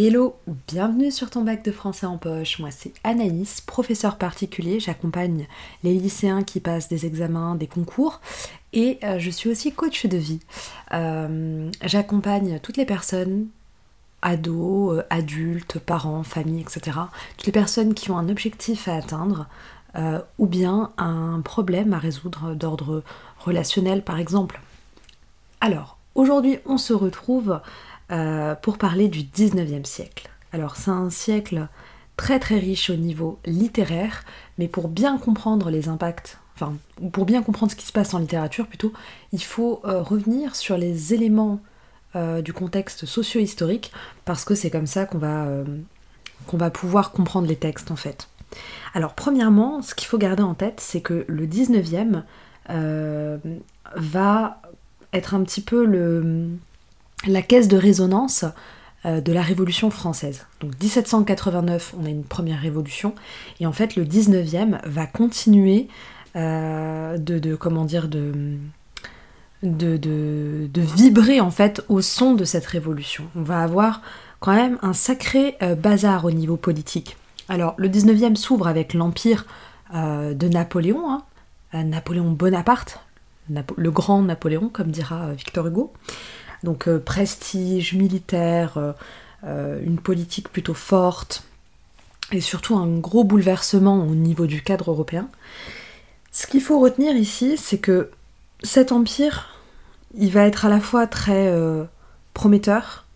Hello, bienvenue sur ton bac de français en poche. Moi c'est Anaïs, professeur particulier. J'accompagne les lycéens qui passent des examens, des concours et euh, je suis aussi coach de vie. Euh, j'accompagne toutes les personnes, ados, euh, adultes, parents, familles, etc. Toutes les personnes qui ont un objectif à atteindre ou bien un problème à résoudre d'ordre relationnel par exemple. Alors, aujourd'hui on se retrouve euh, pour parler du 19e siècle. Alors c'est un siècle très très riche au niveau littéraire, mais pour bien comprendre les impacts, enfin pour bien comprendre ce qui se passe en littérature plutôt, il faut euh, revenir sur les éléments euh, du contexte socio-historique, parce que c'est comme ça qu'on va, qu'on va pouvoir comprendre les textes en fait. Alors premièrement, ce qu'il faut garder en tête, c'est que le 19e va être un petit peu le, la caisse de résonance euh, de la Révolution française. Donc 1789, on a une première révolution, et en fait le 19e va continuer euh, de, vibrer en fait au son de cette révolution. On va avoir quand même un sacré euh, bazar au niveau politique. Alors le 19e s'ouvre avec l'empire de Napoléon, hein, Napoléon Bonaparte, le grand Napoléon comme dira Victor Hugo. Donc euh, prestige militaire, euh, euh, une politique plutôt forte, et surtout un gros bouleversement au niveau du cadre européen. Ce qu'il faut retenir ici, c'est que cet empire, il va être à la fois très prometteur,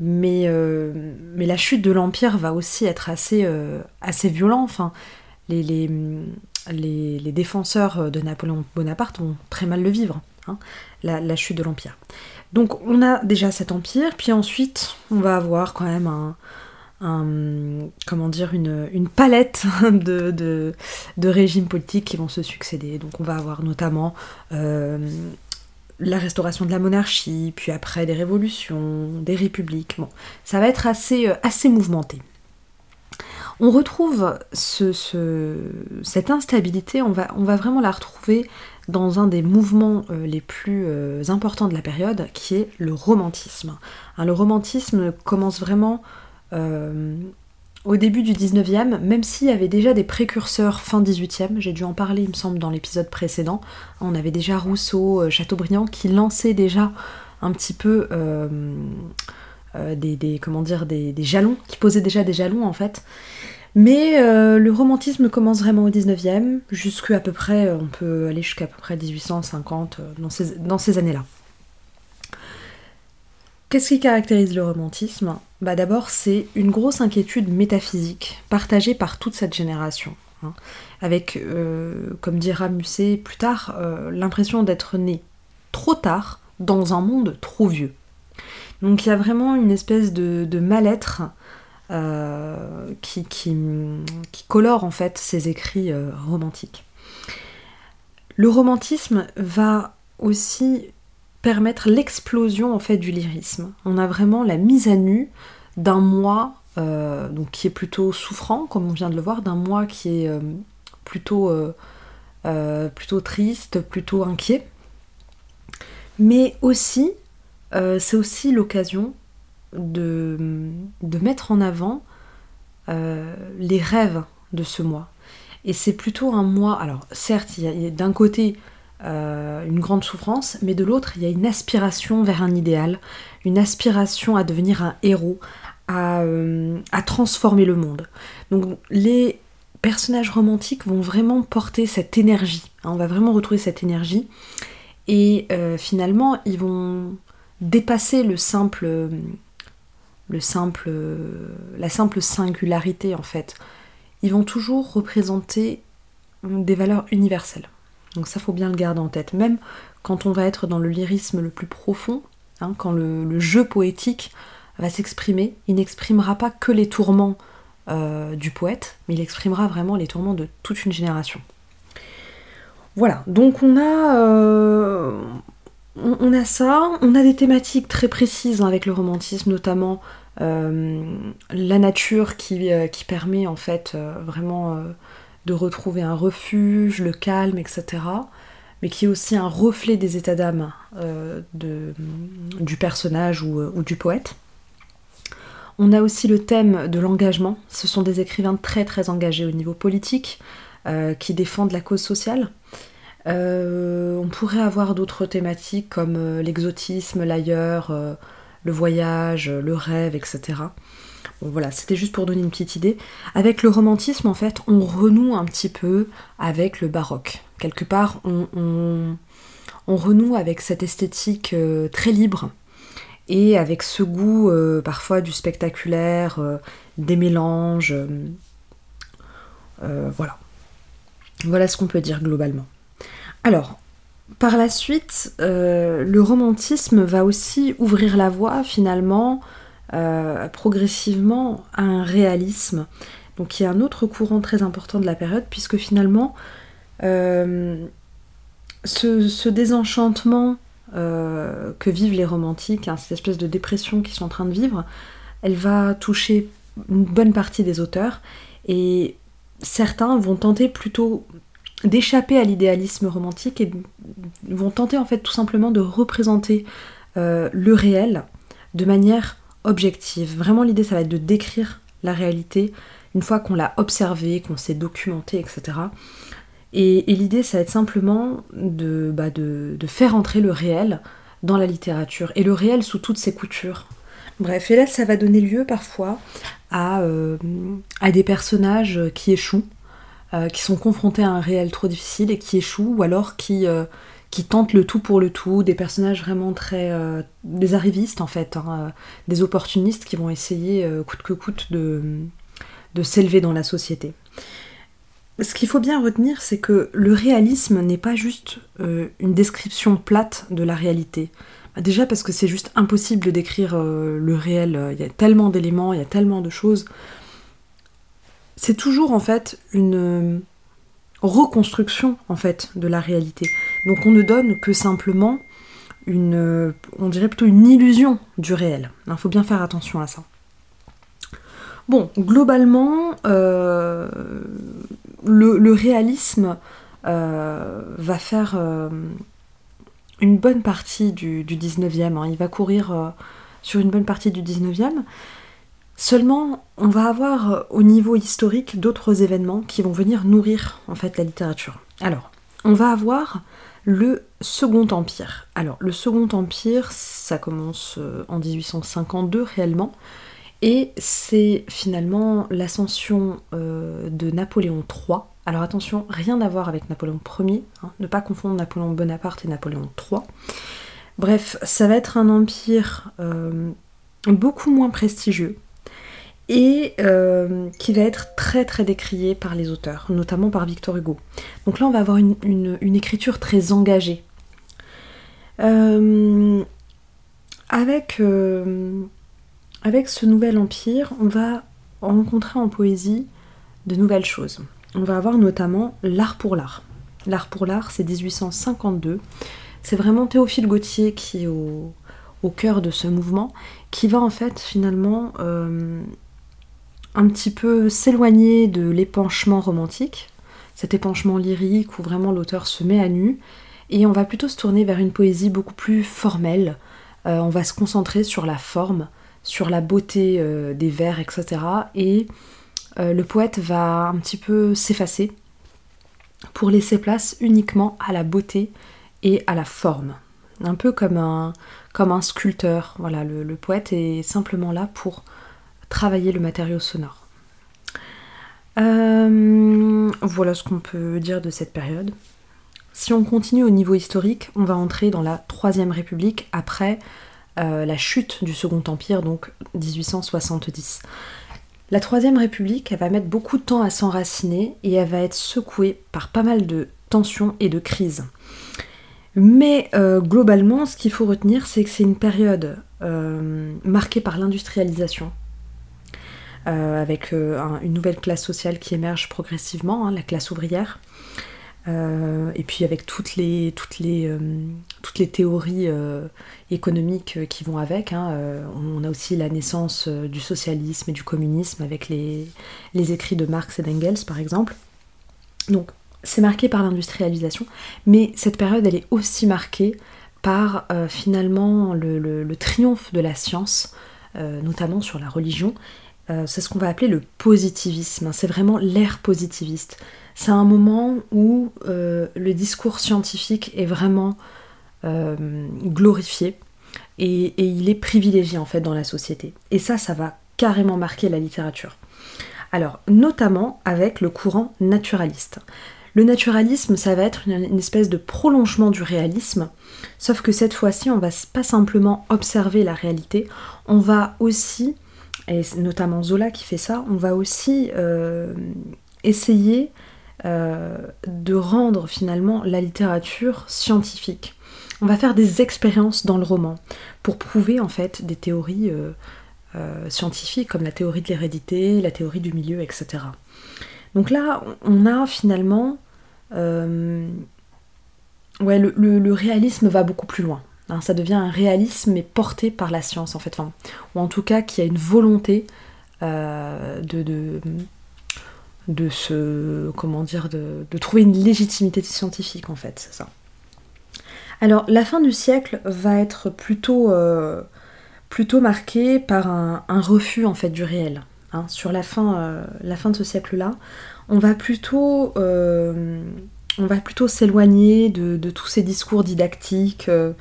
mais, la chute de l'empire va aussi être assez, assez violent. Enfin, les, défenseurs de Napoléon Bonaparte vont très mal le vivre, hein, la, chute de l'empire. Donc on a déjà cet empire, puis ensuite on va avoir quand même comment dire, une, palette de, régimes politiques qui vont se succéder. Donc on va avoir notamment euh, la restauration de la monarchie, puis après des révolutions, des républiques. Bon, ça va être assez, euh, mouvementé. On retrouve ce, cette instabilité, on va vraiment la retrouver dans un des mouvements euh, les plus euh, importants de la période, qui est le romantisme. Hein, le romantisme commence vraiment euh, au début du 19e, même s'il y avait déjà des précurseurs fin 18e, j'ai dû en parler il me semble dans l'épisode précédent, on avait déjà Rousseau, Chateaubriand qui lançaient déjà un petit peu des, comment dire, des, des, jalons, qui posaient déjà des jalons en fait. Mais euh, le romantisme commence vraiment au 19e, jusqu'à peu près, euh, on peut aller jusqu'à peu près 1850, euh, dans ces, années-là. Qu'est-ce qui caractérise le romantisme? Bah D'abord, c'est une grosse inquiétude métaphysique partagée par toute cette génération. Hein, avec, comme dira Musset plus tard, l'impression d'être né trop tard dans un monde trop vieux. Donc il y a vraiment une espèce de mal-être euh, qui, qui, colore en fait ces écrits euh, romantiques. Le romantisme va aussi permettre l'explosion en fait du lyrisme. On a vraiment la mise à nu d'un moi euh, qui est plutôt souffrant, comme on vient de le voir, d'un moi qui est plutôt triste, plutôt inquiet. Mais aussi, c'est aussi l'occasion de, mettre en avant euh, les rêves de ce mois. Et c'est plutôt un mois, alors certes, il y a, d'un côté euh, une grande souffrance, mais de l'autre, il y a une aspiration vers un idéal, une aspiration à devenir un héros, à, euh, transformer le monde. Donc les personnages romantiques vont vraiment porter cette énergie, hein, on va vraiment retrouver cette énergie, et finalement, ils vont dépasser le simple le simple, la simple singularité en fait. Ils vont toujours représenter des valeurs universelles. Donc ça faut bien le garder en tête. Même quand on va être dans le lyrisme le plus profond, hein, quand le, jeu poétique va s'exprimer, il n'exprimera pas que les tourments euh, du poète, mais il exprimera vraiment les tourments de toute une génération. Voilà, donc on a, euh, on, a ça, on a des thématiques très précises hein, avec le romantisme, notamment euh, la nature qui, euh, qui, permet en fait euh, vraiment de retrouver un refuge, le calme, etc. Mais qui est aussi un reflet des états d'âme du personnage ou, du poète. On a aussi le thème de l'engagement. Ce sont des écrivains très très engagés au niveau politique, qui défendent la cause sociale. On pourrait avoir d'autres thématiques comme l'exotisme, l'ailleurs, le voyage, le rêve, etc. Bon voilà, c'était juste pour donner une petite idée. Avec le romantisme, en fait, on renoue un petit peu avec le baroque. Quelque part, on, renoue avec cette esthétique euh, très libre et avec ce goût euh, parfois du spectaculaire, euh, des mélanges. voilà. Voilà ce qu'on peut dire globalement. Alors, par la suite, le romantisme va aussi ouvrir la voie finalement euh, progressivement à un réalisme. Donc il y a un autre courant très important de la période, puisque finalement, euh, ce, désenchantement euh, que vivent les romantiques, hein, cette espèce de dépression qu'ils sont en train de vivre, elle va toucher une bonne partie des auteurs, et certains vont tenter plutôt d'échapper à l'idéalisme romantique et vont tenter en fait tout simplement de représenter le réel de manière objective. Vraiment, l'idée, ça va être de décrire la réalité une fois qu'on l'a observée, qu'on s'est documenté, etc. Et, l'idée, ça va être simplement de, bah, de, faire entrer le réel dans la littérature, et le réel sous toutes ses coutures. Bref, et là, ça va donner lieu parfois à, euh, à des personnages qui échouent, euh, qui sont confrontés à un réel trop difficile et qui échouent, ou alors qui, euh, tentent le tout pour le tout, des personnages vraiment très... Euh, des arrivistes en fait, hein, des opportunistes qui vont essayer coûte que coûte de, de s'élever dans la société. Ce qu'il faut bien retenir, c'est que le réalisme n'est pas juste une description plate de la réalité. Déjà parce que c'est juste impossible de décrire le réel, il y a tellement d'éléments, il y a tellement de choses. C'est toujours en fait une reconstruction en fait de la réalité. Donc on ne donne que simplement une, on dirait plutôt une illusion du réel. Il faut bien faire attention à ça. Bon, globalement, euh, le, réalisme euh, va faire euh, une bonne partie du, 19e. Hein. Il va courir sur une bonne partie du 19e. Seulement, on va avoir au niveau historique d'autres événements qui vont venir nourrir en fait la littérature. Alors, on va avoir le Second Empire. Alors, le Second Empire, ça commence euh, en 1852 réellement, et c'est finalement l'ascension euh, de Napoléon III. Alors attention, rien à voir avec Napoléon Ier, hein, ne pas confondre Napoléon Bonaparte et Napoléon III. Bref, ça va être un empire euh, beaucoup moins prestigieux, et euh, qui va être très très décrié par les auteurs, notamment par Victor Hugo. Donc là on va avoir une, écriture très engagée. Euh, avec, euh, avec ce nouvel empire, on va rencontrer en poésie de nouvelles choses. On va avoir notamment l'art pour l'art. L'art pour l'art, c'est 1852. C'est vraiment Théophile Gautier qui est au, au, cœur de ce mouvement, qui va en fait finalement un petit peu s'éloigner de l'épanchement romantique, cet épanchement lyrique où vraiment l'auteur se met à nu, et on va plutôt se tourner vers une poésie beaucoup plus formelle. Euh, on va se concentrer sur la forme, sur la beauté euh, des vers, etc. Et euh, le poète va un petit peu s'effacer pour laisser place uniquement à la beauté et à la forme. Un peu comme un, comme un sculpteur. Voilà, le poète est simplement là pour travailler le matériau sonore. Euh, voilà ce qu'on peut dire de cette période. Si on continue au niveau historique, on va entrer dans la Troisième République après euh, la chute du Second Empire, donc 1870. La Troisième République, elle va mettre beaucoup de temps à s'enraciner et elle va être secouée par pas mal de tensions et de crises. Mais euh, globalement, ce qu'il faut retenir, c'est que c'est une période marquée par l'industrialisation, avec euh, une nouvelle classe sociale qui émerge progressivement, hein, la classe ouvrière. Euh, et puis avec toutes les, toutes les, toutes les théories économiques qui vont avec. Hein, on a aussi la naissance du socialisme et du communisme avec les, les écrits de Marx et d'Engels par exemple. Donc c'est marqué par l'industrialisation, mais cette période elle est aussi marquée par finalement le, le, triomphe de la science notamment sur la religion, c'est ce qu'on va appeler le positivisme. C'est vraiment l'ère positiviste. C'est un moment où le discours scientifique est vraiment glorifié et, et, il est privilégié en fait dans la société. Et ça, ça va carrément marquer la littérature. Alors, notamment avec le courant naturaliste. Le naturalisme, ça va être une, espèce de prolongement du réalisme, sauf que cette fois-ci, on va pas simplement observer la réalité, on va aussi, et notamment Zola qui fait ça, on va aussi euh, essayer euh, de rendre finalement la littérature scientifique. On va faire des expériences dans le roman pour prouver en fait des théories euh, scientifiques comme la théorie de l'hérédité, la théorie du milieu, etc. Donc là, on a finalement... Ouais, le, réalisme va beaucoup plus loin. Hein. ça devient un réalisme mais porté par la science en fait, ou en tout cas qui a une volonté euh, de, de, de, se, comment dire, de, de, trouver une légitimité scientifique en fait, c'est ça. Alors la fin du siècle va être plutôt plutôt marqué par un, refus en fait du réel. Hein. Sur la fin, euh, la fin de ce siècle-là, on va plutôt, euh, on va plutôt s'éloigner de, tous ces discours didactiques, euh,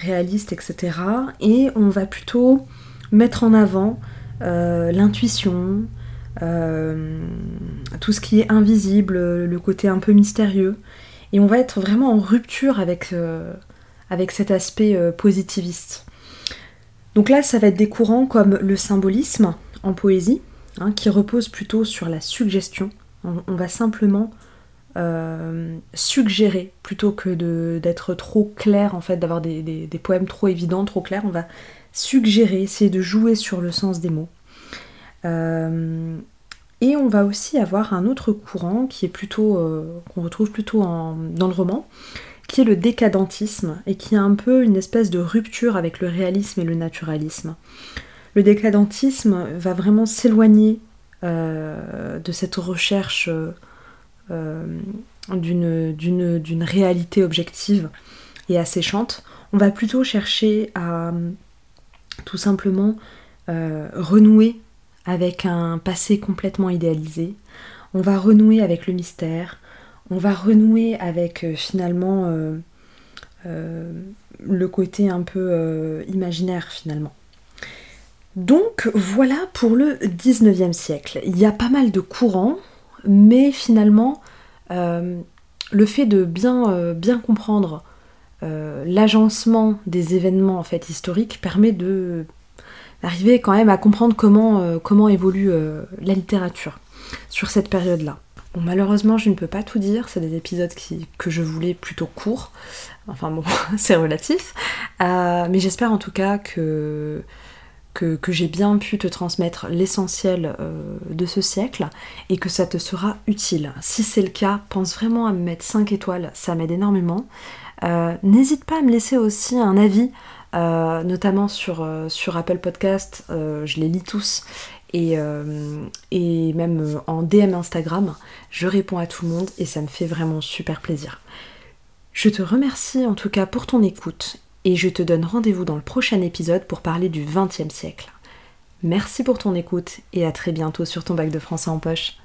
réalistes, etc. Et on va plutôt mettre en avant l'intuition, tout ce qui est invisible, le côté un peu mystérieux. Et on va être vraiment en rupture avec, avec cet aspect positiviste. Donc là, ça va être des courants comme le symbolisme en poésie, hein, qui repose plutôt sur la suggestion. On, va simplement euh, suggérer plutôt que d'être trop clair, en fait, d'avoir des, poèmes trop évidents, trop clairs. On va suggérer, essayer de jouer sur le sens des mots. Euh, et on va aussi avoir un autre courant qui est plutôt euh, qu'on retrouve plutôt dans le roman, qui est le décadentisme et qui a un peu une espèce de rupture avec le réalisme et le naturalisme. Le décadentisme va vraiment s'éloigner de cette recherche d'une réalité objective et asséchante. On va plutôt chercher à tout simplement euh, renouer avec un passé complètement idéalisé. On va renouer avec le mystère, on va renouer avec euh, finalement euh, euh, le côté un peu imaginaire finalement. Donc voilà pour le 19e siècle. Il y a pas mal de courants, mais finalement, le fait de bien, bien comprendre l'agencement des événements en fait historiques permet de d'arriver quand même à comprendre comment, comment évolue la littérature sur cette période-là malheureusement, je ne peux pas tout dire. C'est des épisodes que je voulais plutôt courts. Enfin bon, c'est relatif. Euh, mais j'espère en tout cas que, que, j'ai bien pu te transmettre l'essentiel euh, de ce siècle et que ça te sera utile. Si c'est le cas, pense vraiment à me mettre 5 étoiles, ça m'aide énormément. Euh, n'hésite pas à me laisser aussi un avis, notamment sur, Apple Podcast, je les lis tous euh, et, même euh, en DM Instagram, je réponds à tout le monde et ça me fait vraiment super plaisir. Je te remercie en tout cas pour ton écoute et je te donne rendez-vous dans le prochain épisode pour parler du XXe siècle. Merci pour ton écoute et à très bientôt sur ton bac de français en poche.